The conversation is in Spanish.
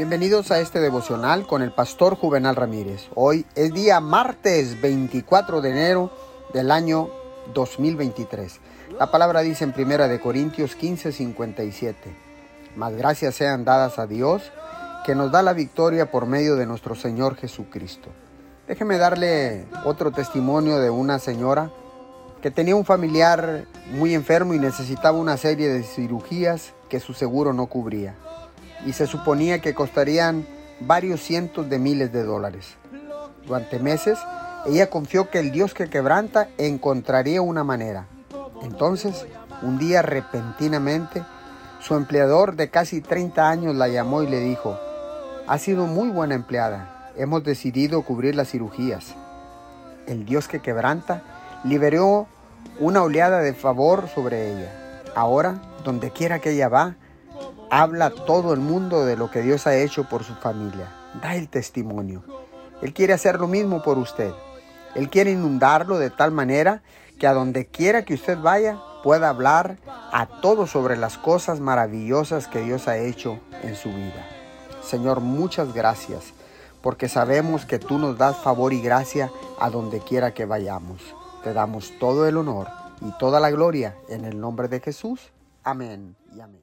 Bienvenidos a este devocional con el pastor Juvenal Ramírez. Hoy es día martes 24 de enero del año 2023. La palabra dice en primera de Corintios 15, 57. Más gracias sean dadas a Dios que nos da la victoria por medio de nuestro Señor Jesucristo. Déjeme darle otro testimonio de una señora que tenía un familiar muy enfermo y necesitaba una serie de cirugías que su seguro no cubría y se suponía que costarían varios cientos de miles de dólares. Durante meses, ella confió que el Dios que quebranta encontraría una manera. Entonces, un día repentinamente, su empleador de casi 30 años la llamó y le dijo, ha sido muy buena empleada, hemos decidido cubrir las cirugías. El Dios que quebranta liberó una oleada de favor sobre ella. Ahora, donde quiera que ella va, habla todo el mundo de lo que Dios ha hecho por su familia. Da el testimonio. Él quiere hacer lo mismo por usted. Él quiere inundarlo de tal manera que a donde quiera que usted vaya pueda hablar a todos sobre las cosas maravillosas que Dios ha hecho en su vida. Señor, muchas gracias porque sabemos que tú nos das favor y gracia a donde quiera que vayamos. Te damos todo el honor y toda la gloria en el nombre de Jesús. Amén y amén.